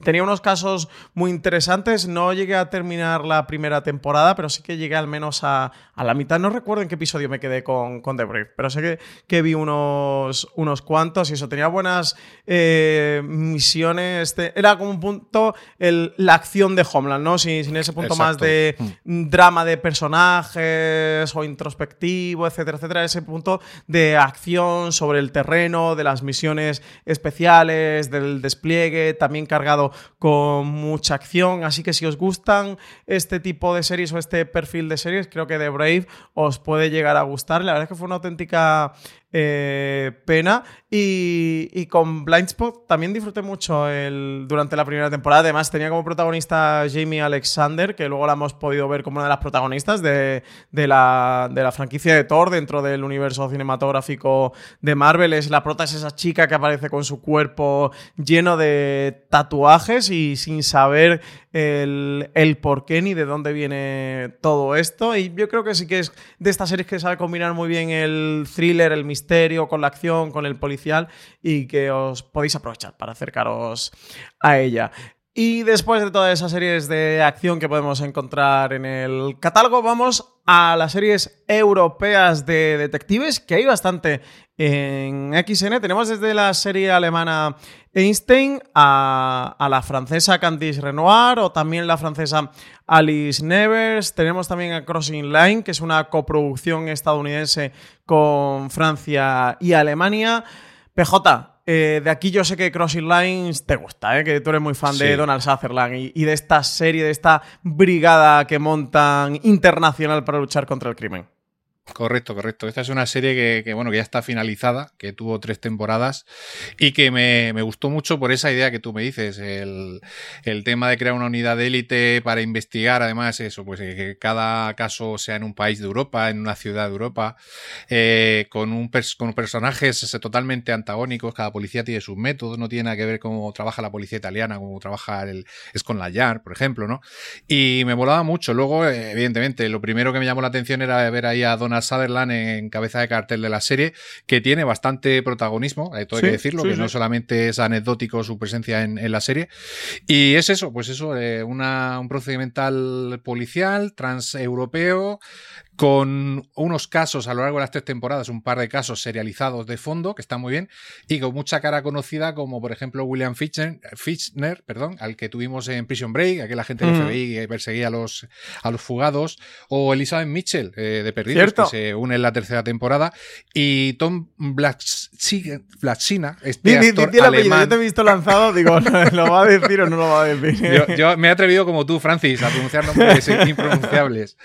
Tenía unos casos muy interesantes. No llegué a terminar la primera temporada, pero sí que llegué al menos a, la mitad. No recuerdo en qué episodio me quedé con, con The Brave, pero sé que, que vi unos, unos cuantos y eso. Tenía buenas eh, misiones. era como un punto la acción de Homeland, ¿no? Sin, sin ese punto más de mm. drama de personajes o introspectivo, etcétera, etcétera. Ese punto de acción sobre el terreno, de las misiones especiales, del despliegue, también cargado con mucha acción. Así que si os gustan este tipo de series o este perfil de series, creo que The Brave os puede llegar a gustar. La verdad es que fue una auténtica eh, pena. Y, con Blindspot también disfruté mucho el, durante la primera temporada. Además, tenía como protagonista Jamie Alexander, que luego la hemos podido ver como una de las protagonistas de, la, de la, franquicia de Thor dentro del universo cinematográfico de Marvel. Es la prota es esa chica que aparece con su cuerpo lleno de tatuajes y sin saber el, por qué ni de dónde viene todo esto. Y yo creo que sí que es de estas series que sabe combinar muy bien el thriller, el misterio, con la acción, con el policial y que os podéis aprovechar para acercaros a ella. Y después de todas esas series de acción que podemos encontrar en el catálogo, vamos a las series europeas de detectives, que hay bastante en XN. Tenemos desde la serie alemana Einstein a, la francesa Candice Renoir o también la francesa Alice Nevers. Tenemos también a Crossing Line, que es una coproducción estadounidense con Francia y Alemania. PJ, eh, de aquí yo sé que Crossing Lines te gusta, ¿eh? que tú eres muy fan de Donald Sutherland y, de esta serie, de esta brigada que montan internacional para luchar contra el crimen. Correcto, correcto. Esta es una serie que, bueno, que ya está finalizada, que tuvo tres temporadas y que me, gustó mucho por esa idea que tú me dices, el, tema de crear una unidad de élite para investigar, además eso, pues eh, que cada caso sea en un país de Europa, en una ciudad de Europa, eh, con, un con personajes totalmente antagónicos, cada policía tiene sus métodos, no tiene nada que ver cómo trabaja la policía italiana, cómo trabaja el, con la YAR, por ejemplo, ¿no? Y me volaba mucho. Luego, evidentemente, lo primero que me llamó la atención era ver ahí a Sutherland en cabeza de cartel de la serie, que tiene bastante protagonismo, hay que decirlo, que no solamente es anecdótico su presencia en, la serie. Y es eso, pues eso, eh, una, un procedimental policial transeuropeo con unos casos a lo largo de las tres temporadas, un par de casos serializados de fondo, que está muy bien, y con mucha cara conocida, como por ejemplo William Fichtner, perdón, al que tuvimos en Prison Break, aquel agente del mm. FBI que perseguía a los, a los fugados, o Elizabeth Mitchell, eh, de Perdidos, que se une en la tercera temporada, y Tom Blacksina, este actor alemán. Yo te he visto lanzado, digo, ¿lo va a decir o no lo va a decir? Yo, me he atrevido como tú, Francis, a pronunciar nombres impronunciables,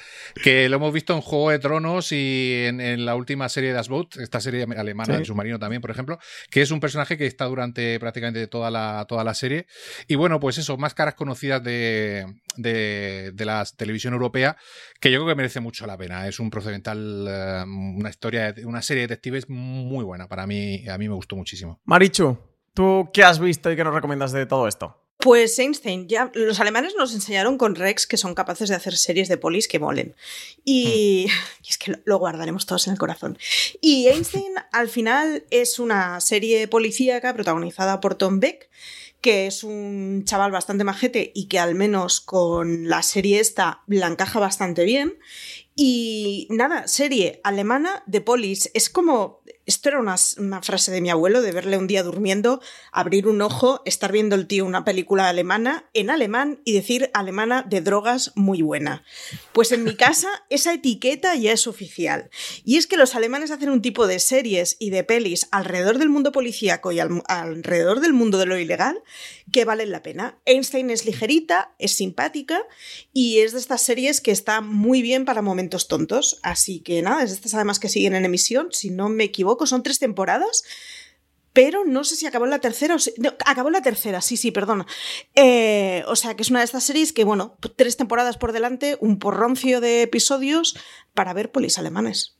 que lo hemos visto en Juego de Tronos y en, la última serie de Asboat, esta serie alemana del submarino también, por ejemplo, que es un personaje que está durante prácticamente toda la, toda la serie. Y bueno, pues eso, más caras conocidas de, de, la televisión europea, que yo creo que merece mucho la pena. Es un procedimental, eh, una historia, una serie de detectives muy buena. Para mí, a mí me gustó muchísimo. Marichu, ¿tú qué has visto y qué nos recomiendas de todo esto? Pues Einstein, ya los alemanes nos enseñaron con Rex que son capaces de hacer series de polis que molen. Y, hmm. es que lo, guardaremos todos en el corazón. Y Einstein al final es una serie policíaca protagonizada por Tom Beck, que es un chaval bastante majete y que al menos con la serie esta la encaja bastante bien. Y nada, serie alemana de polis. Es como esto era una, frase de mi abuelo, de verle un día durmiendo, abrir un ojo, estar viendo el tío una película alemana en alemán y decir alemana de drogas muy buena. Pues en mi casa esa etiqueta ya es oficial. Y es que los alemanes hacen un tipo de series y de pelis alrededor del mundo policíaco y alrededor del mundo de lo ilegal que valen la pena. Einstein es ligerita, es simpática y es de estas series que está muy bien para momentos tontos. Así que nada, es estas además que siguen en emisión, si no me equivoco, son tres temporadas. Pero no sé si acabó en la tercera o si... No, acabó en la tercera, sí, sí, perdona. Eh, o sea, que es una de estas series que, bueno, tres temporadas por delante, un porroncio de episodios para ver polis alemanes.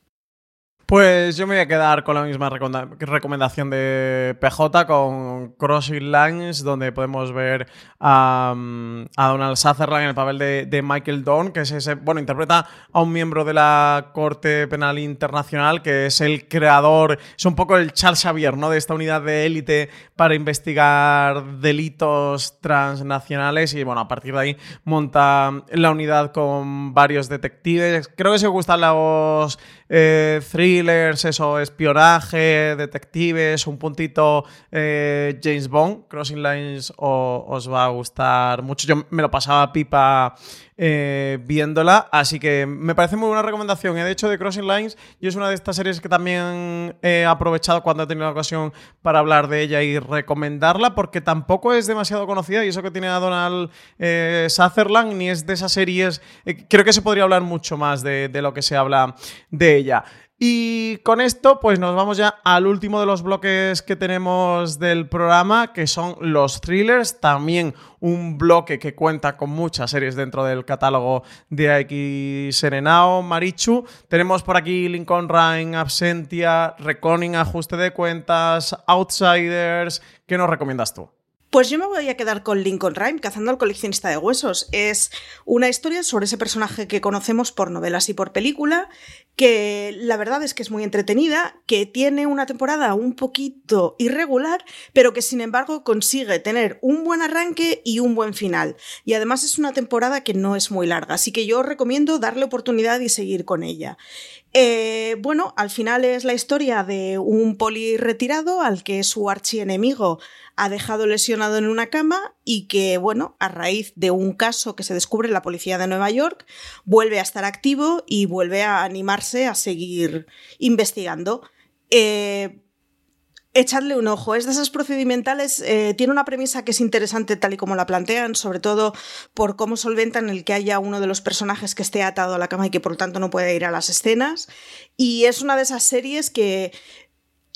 Pues yo me voy a quedar con la misma recomendación de PJ, con Crossing Lines, donde podemos ver a, Donald Sutherland en el papel de, Michael Dawn, que es ese, bueno, interpreta a un miembro de la Corte Penal Internacional, que es el creador, es un poco el Charles Xavier, ¿no? De esta unidad de élite para investigar delitos transnacionales y, bueno, a partir de ahí monta la unidad con varios detectives. Creo que si os gustan los eh, thrillers, eso, espionaje, detectives, un puntito eh, James Bond, Crossing Lines os va a gustar mucho. Yo me lo pasaba pipa eh, viéndola. Así que me parece muy buena recomendación. ¿eh? De hecho, de Crossing Lines, y es una de estas series que también he aprovechado cuando he tenido la ocasión para hablar de ella y recomendarla, porque tampoco es demasiado conocida y eso que tiene a Donald eh, Sutherland, ni es de esas series. Eh, creo que se podría hablar mucho más de lo que se habla de ella. Y con esto, pues nos vamos ya al último de los bloques que tenemos del programa, que son los thrillers. También un bloque que cuenta con muchas series dentro del catálogo de X Serenao, Marichu. Tenemos por aquí Lincoln Ryan, Absentia, Reconning, Ajuste de Cuentas, Outsiders. ¿Qué nos recomiendas tú? Pues yo me voy a quedar con Lincoln Rhyme, cazando al coleccionista de huesos. Es una historia sobre ese personaje que conocemos por novelas y por película, que la verdad es que es muy entretenida, que tiene una temporada un poquito irregular, pero que sin embargo consigue tener un buen arranque y un buen final. Y además es una temporada que no es muy larga, así que yo recomiendo darle oportunidad y seguir con ella. Eh, bueno, al final es la historia de un poli retirado al que su archienemigo ha dejado lesionado en una cama y que, bueno, a raíz de un caso que se descubre en la policía de Nueva York, vuelve a estar activo y vuelve a animarse a seguir investigando. Eh, echadle un ojo. Es de esas procedimentales, eh, tiene una premisa que es interesante tal y como la plantean, sobre todo por cómo solventan el que haya uno de los personajes que esté atado a la cama y que por lo tanto no puede ir a las escenas. Y es una de esas series que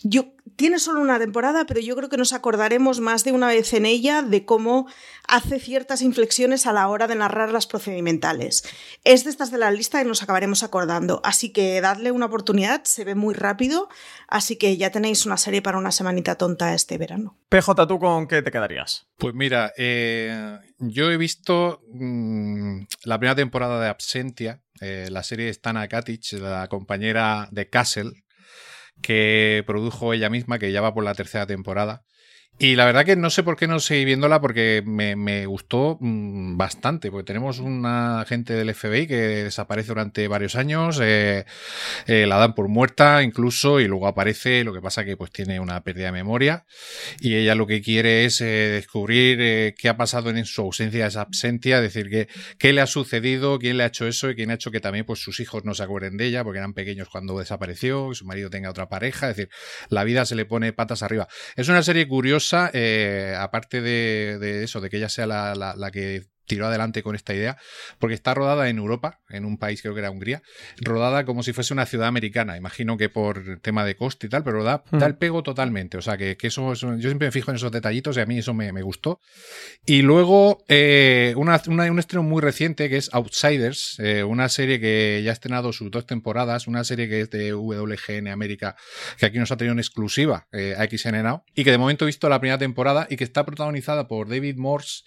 yo, tiene solo una temporada, pero yo creo que nos acordaremos más de una vez en ella de cómo hace ciertas inflexiones a la hora de narrar las procedimentales. Es de estas de la lista que nos acabaremos acordando, así que dadle una oportunidad, se ve muy rápido, así que ya tenéis una serie para una semanita tonta este verano. PJ, ¿tú con qué te quedarías? Pues mira, eh, yo he visto mmm, la primera temporada de Absentia, eh, la serie de Stana Katic, la compañera de Castle, que produjo ella misma, que ya va por la tercera temporada. Y la verdad que no sé por qué no seguí viéndola porque me, gustó mm, bastante, porque tenemos una agente del FBI que desaparece durante varios años, eh, eh, la dan por muerta incluso y luego aparece, lo que pasa que pues tiene una pérdida de memoria y ella lo que quiere es eh, descubrir qué ha pasado en su ausencia, esa absentia, es decir, que, qué le ha sucedido, quién le ha hecho eso y quién ha hecho que también pues sus hijos no se acuerden de ella porque eran pequeños cuando desapareció, que su marido tenga otra pareja, es decir, la vida se le pone patas arriba. Es una serie curiosa eh, aparte de, de, eso, de que ella sea la, la, la que tiró adelante con esta idea, porque está rodada en Europa, en un país creo que era Hungría, rodada como si fuese una ciudad americana, imagino que por tema de coste y tal, pero da, da el pego totalmente, o sea que, que eso, eso, yo siempre me fijo en esos detallitos y a mí eso me, me gustó. Y luego eh, una, una, un estreno muy reciente que es Outsiders, eh, una serie que ya ha estrenado sus dos temporadas, una serie que es de WGN América, que aquí nos ha tenido en exclusiva eh, a XN Now, y que de momento he visto la primera temporada y que está protagonizada por David Morse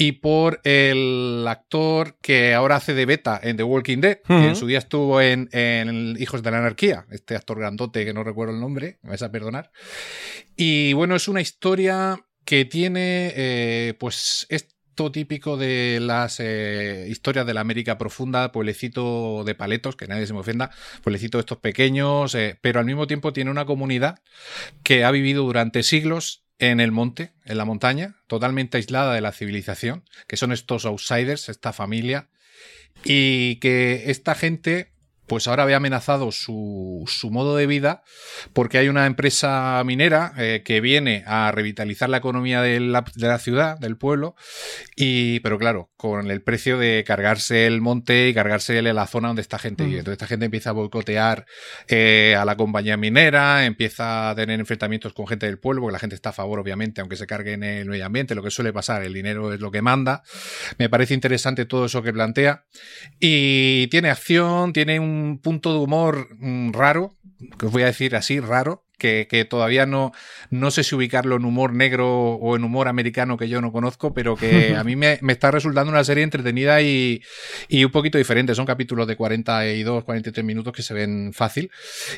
y por el actor que ahora hace de beta en The Walking Dead, uh -huh. que en su día estuvo en, en, Hijos de la Anarquía, este actor grandote que no recuerdo el nombre, me vais a perdonar. Y bueno, es una historia que tiene, eh, pues, esto típico de las eh, historias de la América profunda, pueblecito de paletos, que nadie se me ofenda, pueblecito de estos pequeños, eh, pero al mismo tiempo tiene una comunidad que ha vivido durante siglos en el monte, en la montaña, totalmente aislada de la civilización, que son estos outsiders, esta familia, y que esta gente pues ahora ve amenazado su, su, modo de vida porque hay una empresa minera eh, que viene a revitalizar la economía de la, de la, ciudad, del pueblo, y, pero claro, con el precio de cargarse el monte y cargarse la zona donde esta gente vive. Mm. Entonces esta gente empieza a boicotear eh, a la compañía minera, empieza a tener enfrentamientos con gente del pueblo, porque la gente está a favor, obviamente, aunque se cargue en el medio ambiente, lo que suele pasar, el dinero es lo que manda. Me parece interesante todo eso que plantea. Y tiene acción, tiene un punto de humor mm, raro, que os voy a decir así, raro, que, que, todavía no, no sé si ubicarlo en humor negro o en humor americano que yo no conozco, pero que a mí me, me está resultando una serie entretenida y, y, un poquito diferente. Son capítulos de 42, 43 minutos que se ven fácil.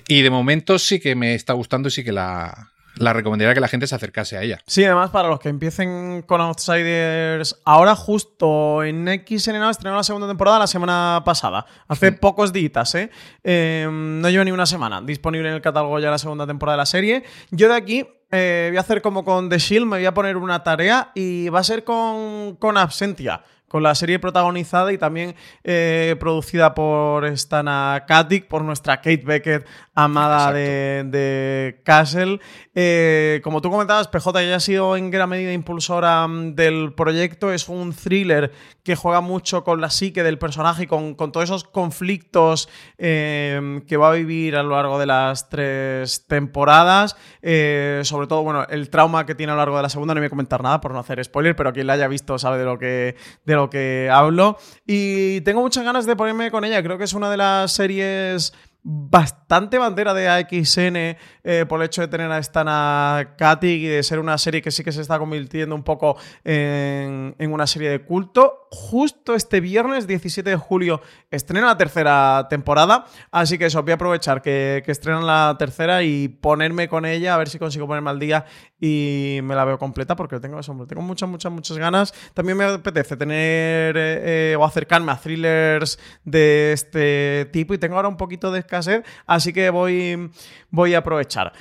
Y de momento sí que me está gustando y sí que la, la recomendaría que la gente se acercase a ella. Sí, además para los que empiecen con Outsiders, ahora justo en XN estrenó la segunda temporada la semana pasada, hace sí. pocos días, ¿eh? ¿eh? No lleva ni una semana disponible en el catálogo ya la segunda temporada de la serie. Yo de aquí eh, voy a hacer como con The Shield, me voy a poner una tarea y va a ser con, con Absentia con la serie protagonizada y también eh, producida por Stana Katic, por nuestra Kate Beckett, amada de, de, Castle. Eh, como tú comentabas, PJ ya ha sido en gran medida impulsora mm, del proyecto. Es un thriller que juega mucho con la psique del personaje y con, con todos esos conflictos eh, que va a vivir a lo largo de las tres temporadas. Eh, sobre todo, bueno, el trauma que tiene a lo largo de la segunda, no voy a comentar nada por no hacer spoiler, pero quien la haya visto sabe de lo que, de lo que hablo. Y tengo muchas ganas de ponerme con ella. Creo que es una de las series bastante bandera de AXN eh, por el hecho de tener a Stana Katic y de ser una serie que sí que se está convirtiendo un poco en, una serie de culto. Justo este viernes 17 de julio estrena la tercera temporada, así que eso, voy a aprovechar que, que estrenan la tercera y ponerme con ella, a ver si consigo ponerme al día y me la veo completa porque tengo eso, tengo muchas, muchas, muchas ganas. También me apetece tener eh, eh, o acercarme a thrillers de este tipo y tengo ahora un poquito de escasez, así que voy, voy a aprovechar.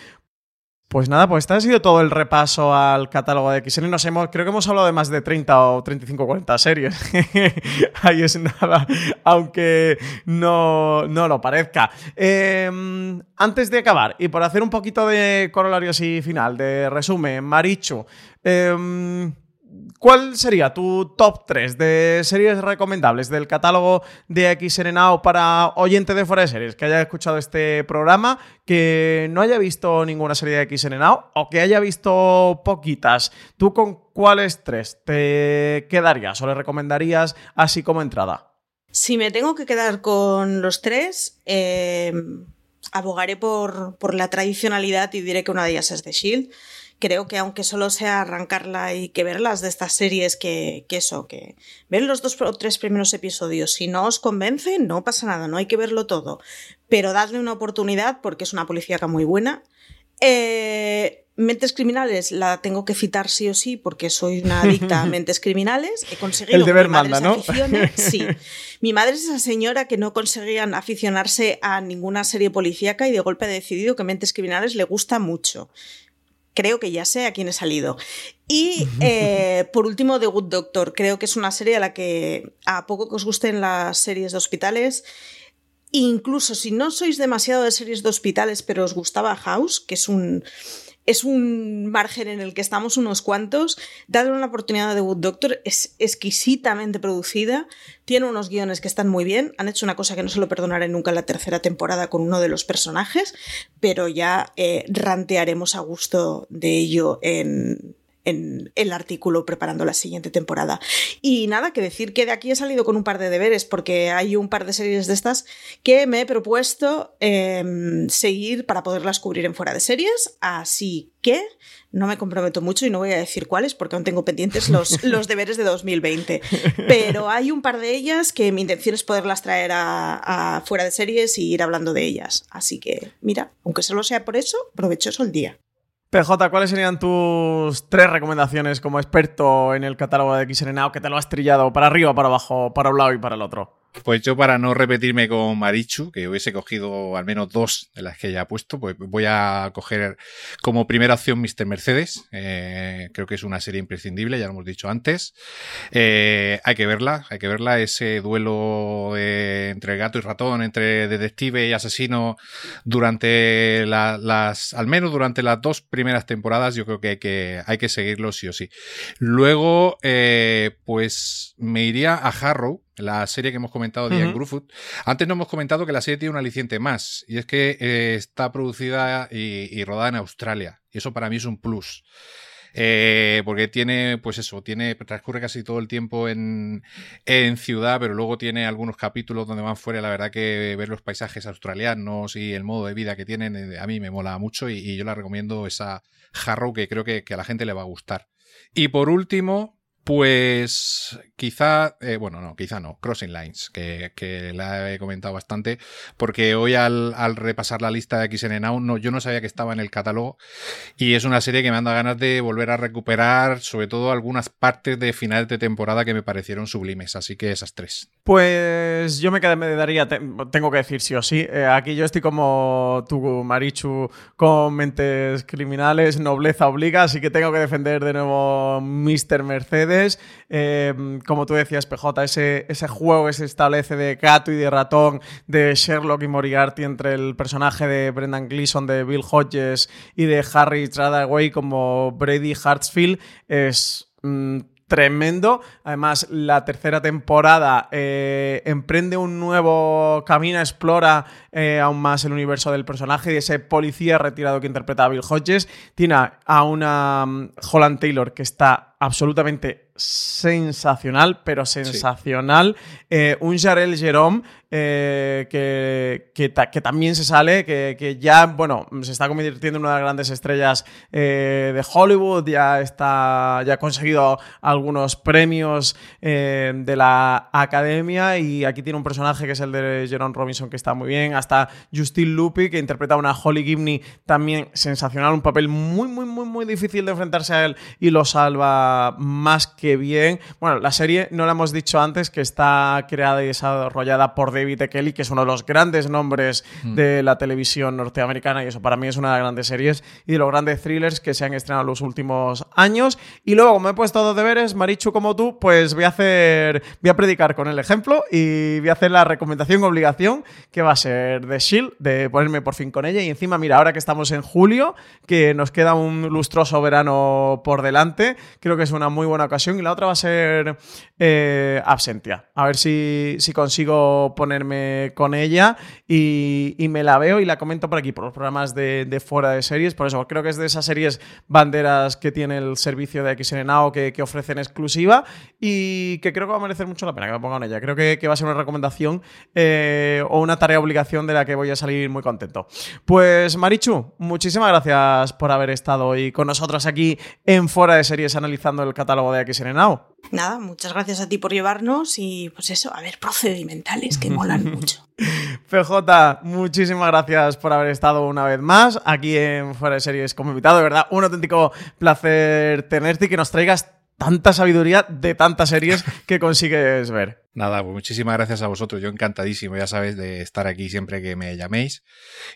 Pues nada, pues este ha sido todo el repaso al catálogo de XN. Nos hemos, creo que hemos hablado de más de 30 o 35 o 40 series. Ahí es nada, aunque no, no lo parezca. Em, antes de acabar, y por hacer un poquito de corolario así final, de resumen, Marichu, em, ¿Cuál sería tu top 3 de series recomendables del catálogo de Now para oyente de fuera de series que haya escuchado este programa, que no haya visto ninguna serie de Now o que haya visto poquitas? ¿Tú con cuáles tres te quedarías o le recomendarías así como entrada? Si me tengo que quedar con los tres, eh, abogaré por, por la tradicionalidad y diré que una de ellas es The Shield creo que aunque solo sea arrancarla y que verlas de estas series que, que eso, que ver los dos o tres primeros episodios, si no os convence, no pasa nada, no hay que verlo todo, pero dadle una oportunidad porque es una policíaca muy buena. Eh, mentes criminales la tengo que citar sí o sí porque soy una adicta a mentes criminales. He conseguido El deber manda, ¿no? Sí. Mi madre es esa señora que no conseguían aficionarse a ninguna serie policíaca y de golpe ha decidido que mentes criminales le gusta mucho creo que ya sé a quién he salido. Y eh, por último, The Good Doctor. Creo que es una serie a la que, a poco que os gusten las series de hospitales, incluso si no sois demasiado de series de hospitales, pero os gustaba House, que es un es un margen en el que estamos unos cuantos. Dadle una oportunidad de Wood Doctor, es exquisitamente producida, tiene unos guiones que están muy bien, han hecho una cosa que no se lo perdonaré nunca en la tercera temporada con uno de los personajes, pero ya eh, rantearemos a gusto de ello en, en el artículo preparando la siguiente temporada. Y nada, que decir que de aquí he salido con un par de deberes, porque hay un par de series de estas que me he propuesto em, seguir para poderlas cubrir en fuera de series, así que no me comprometo mucho y no voy a decir cuáles porque aún tengo pendientes los, los deberes de 2020. Pero hay un par de ellas que mi intención es poderlas traer a, a fuera de series y ir hablando de ellas. Así que, mira, aunque solo sea por eso, provechoso el día. PJ, ¿cuáles serían tus tres recomendaciones como experto en el catálogo de XNNAO que te lo has trillado para arriba, para abajo, para un lado y para el otro? Pues yo para no repetirme con Marichu, que hubiese cogido al menos dos de las que ya he puesto, pues voy a coger como primera opción Mr. Mercedes. Eh, creo que es una serie imprescindible, ya lo hemos dicho antes. Eh, hay que verla, hay que verla. Ese duelo entre gato y ratón, entre detective y asesino durante las, al menos durante las dos primeras temporadas, yo creo que hay que, hay que seguirlo sí o sí. Luego, eh, pues me iría a Harrow, la serie que hemos comentado de uh Antes no hemos comentado que la serie tiene un aliciente más, y es que eh, está producida y, rodada en Australia. Y eso para mí es un plus. Eh, porque tiene, pues eso, tiene, transcurre casi todo el tiempo en, en, ciudad, pero luego tiene algunos capítulos donde van fuera. La verdad que ver los paisajes australianos y el modo de vida que tienen, eh, a mí me mola mucho y, yo la recomiendo esa Harrow que creo que, que a la gente le va a gustar. Y por último, pues quizá, eh, bueno, no, quizá no, Crossing Lines, que, que, la he comentado bastante, porque hoy al, repasar la lista de XN Now, no, yo no sabía que estaba en el catálogo y es una serie que me anda ganas de volver a recuperar, sobre todo algunas partes de finales de temporada que me parecieron sublimes, así que esas tres. Pues yo me quedaría, tengo que decir sí o sí, eh, aquí yo estoy como tu Marichu con mentes criminales, nobleza obliga, así que tengo que defender de nuevo Mr. Mercedes eh, como tú decías, PJ, ese, juego que se establece de gato y de ratón, de Sherlock y Moriarty entre el personaje de Brendan Gleeson, de Bill Hodges y de Harry Stradaway como Brady Hartsfield es... Tremendo. Además, la tercera temporada eh, emprende un nuevo camino, explora eh, aún más el universo del personaje y ese policía retirado que interpreta a Bill Hodges. Tiene a una mm, Holland Taylor que está absolutamente sensacional, pero sensacional. Eh, un Jarell Jerome eh, que, que, también se sale, que, ya, bueno, se está convirtiendo en una de las grandes estrellas eh, de Hollywood, ya está, ya ha conseguido algunos premios de la academia y aquí tiene un personaje que es el de Jerome Robinson que está muy bien, hasta Justine Lupi que interpreta a una Holly Gibney también sensacional, un papel muy, muy, muy, muy difícil de enfrentarse a él y lo salva más que bien. Bueno, la serie, no la hemos dicho antes, que está creada y desarrollada por David E. Kelly, que es uno de los grandes nombres mm. de la televisión norteamericana, y eso para mí es una de las grandes series y de los grandes thrillers que se han estrenado en los últimos años. Y luego, como he puesto dos deberes, Marichu como tú, pues voy a hacer, voy a predicar con el ejemplo y voy a hacer la recomendación obligación que va a ser de Shield, de ponerme por fin con ella. Y encima, mira, ahora que estamos en julio, que nos queda un lustroso verano por delante, creo que es una muy buena ocasión. Y la otra va a ser eh, Absentia. A ver si, si, consigo ponerme con ella y, me la veo y la comento por aquí, por los programas de, fuera de series. Por eso creo que es de esas series banderas que tiene el servicio de XN que, que ofrecen exclusiva y que creo que va a merecer mucho la pena que me pongan ella. Creo que, va a ser una recomendación eh, o una tarea obligación de la que voy a salir muy contento. Pues Marichu, muchísimas gracias por haber estado hoy con nosotros aquí en Fuera de Series analizando el catálogo de XN. Nada, muchas gracias a ti por llevarnos y pues eso, a ver, procedimentales que molan mucho. PJ, muchísimas gracias por haber estado una vez más aquí en Fuera de Series como invitado. De verdad, un auténtico placer tenerte y que nos traigas tanta sabiduría de tantas series que consigues ver. Nada, pues muchísimas gracias a vosotros. Yo encantadísimo, ya sabes, de estar aquí siempre que me llaméis.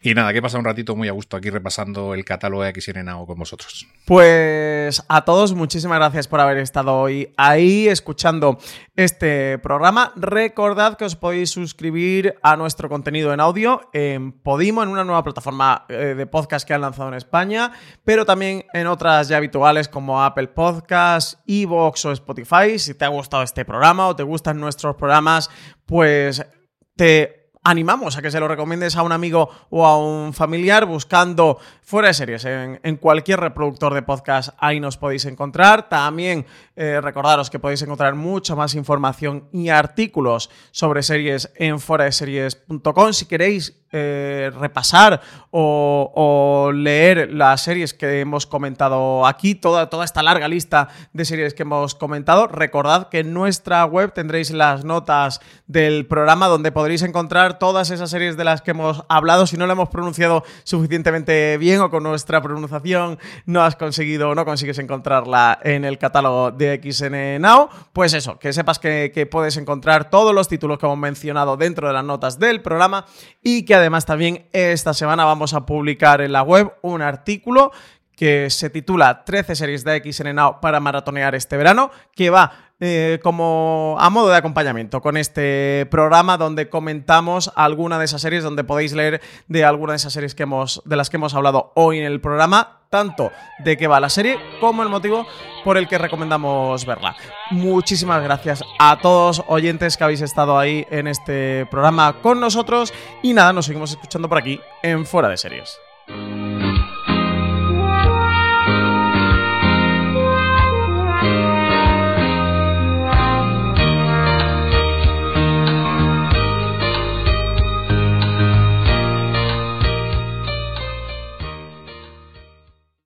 Y nada, que he pasado un ratito muy a gusto aquí repasando el catálogo de XNNAO con vosotros. Pues a todos, muchísimas gracias por haber estado hoy ahí escuchando este programa. Recordad que os podéis suscribir a nuestro contenido en audio en Podimo, en una nueva plataforma eh, de podcast que han lanzado en España, pero también en otras ya habituales como Apple Podcasts, Evox o Spotify. Si te ha gustado este programa o te gustan nuestros programas, pues te animamos a que se lo recomiendes a un amigo o a un familiar buscando fuera de series en, cualquier reproductor de podcast. Ahí nos podéis encontrar. También eh, recordaros que podéis encontrar mucha más información y artículos sobre series en fuera de series.com si queréis eh, repasar o, leer las series que hemos comentado aquí, toda, toda esta larga lista de series que hemos comentado, recordad que en nuestra web tendréis las notas del programa donde podréis encontrar todas esas series de las que hemos hablado. Si no lo hemos pronunciado suficientemente bien o con nuestra pronunciación no has conseguido no consigues encontrarla en el catálogo de XN Now, pues eso, que sepas que, que puedes encontrar todos los títulos que hemos mencionado dentro de las notas del programa y que además también esta semana vamos a publicar en la web un artículo que se titula 13 series de XN Now para maratonear este verano, que va eh, como a modo de acompañamiento con este programa donde comentamos alguna de esas series, donde podéis leer de alguna de esas series que hemos, de las que hemos hablado hoy en el programa, tanto de qué va la serie como el motivo por el que recomendamos verla. Muchísimas gracias a todos oyentes que habéis estado ahí en este programa con nosotros y nada, nos seguimos escuchando por aquí en Fuera de Series.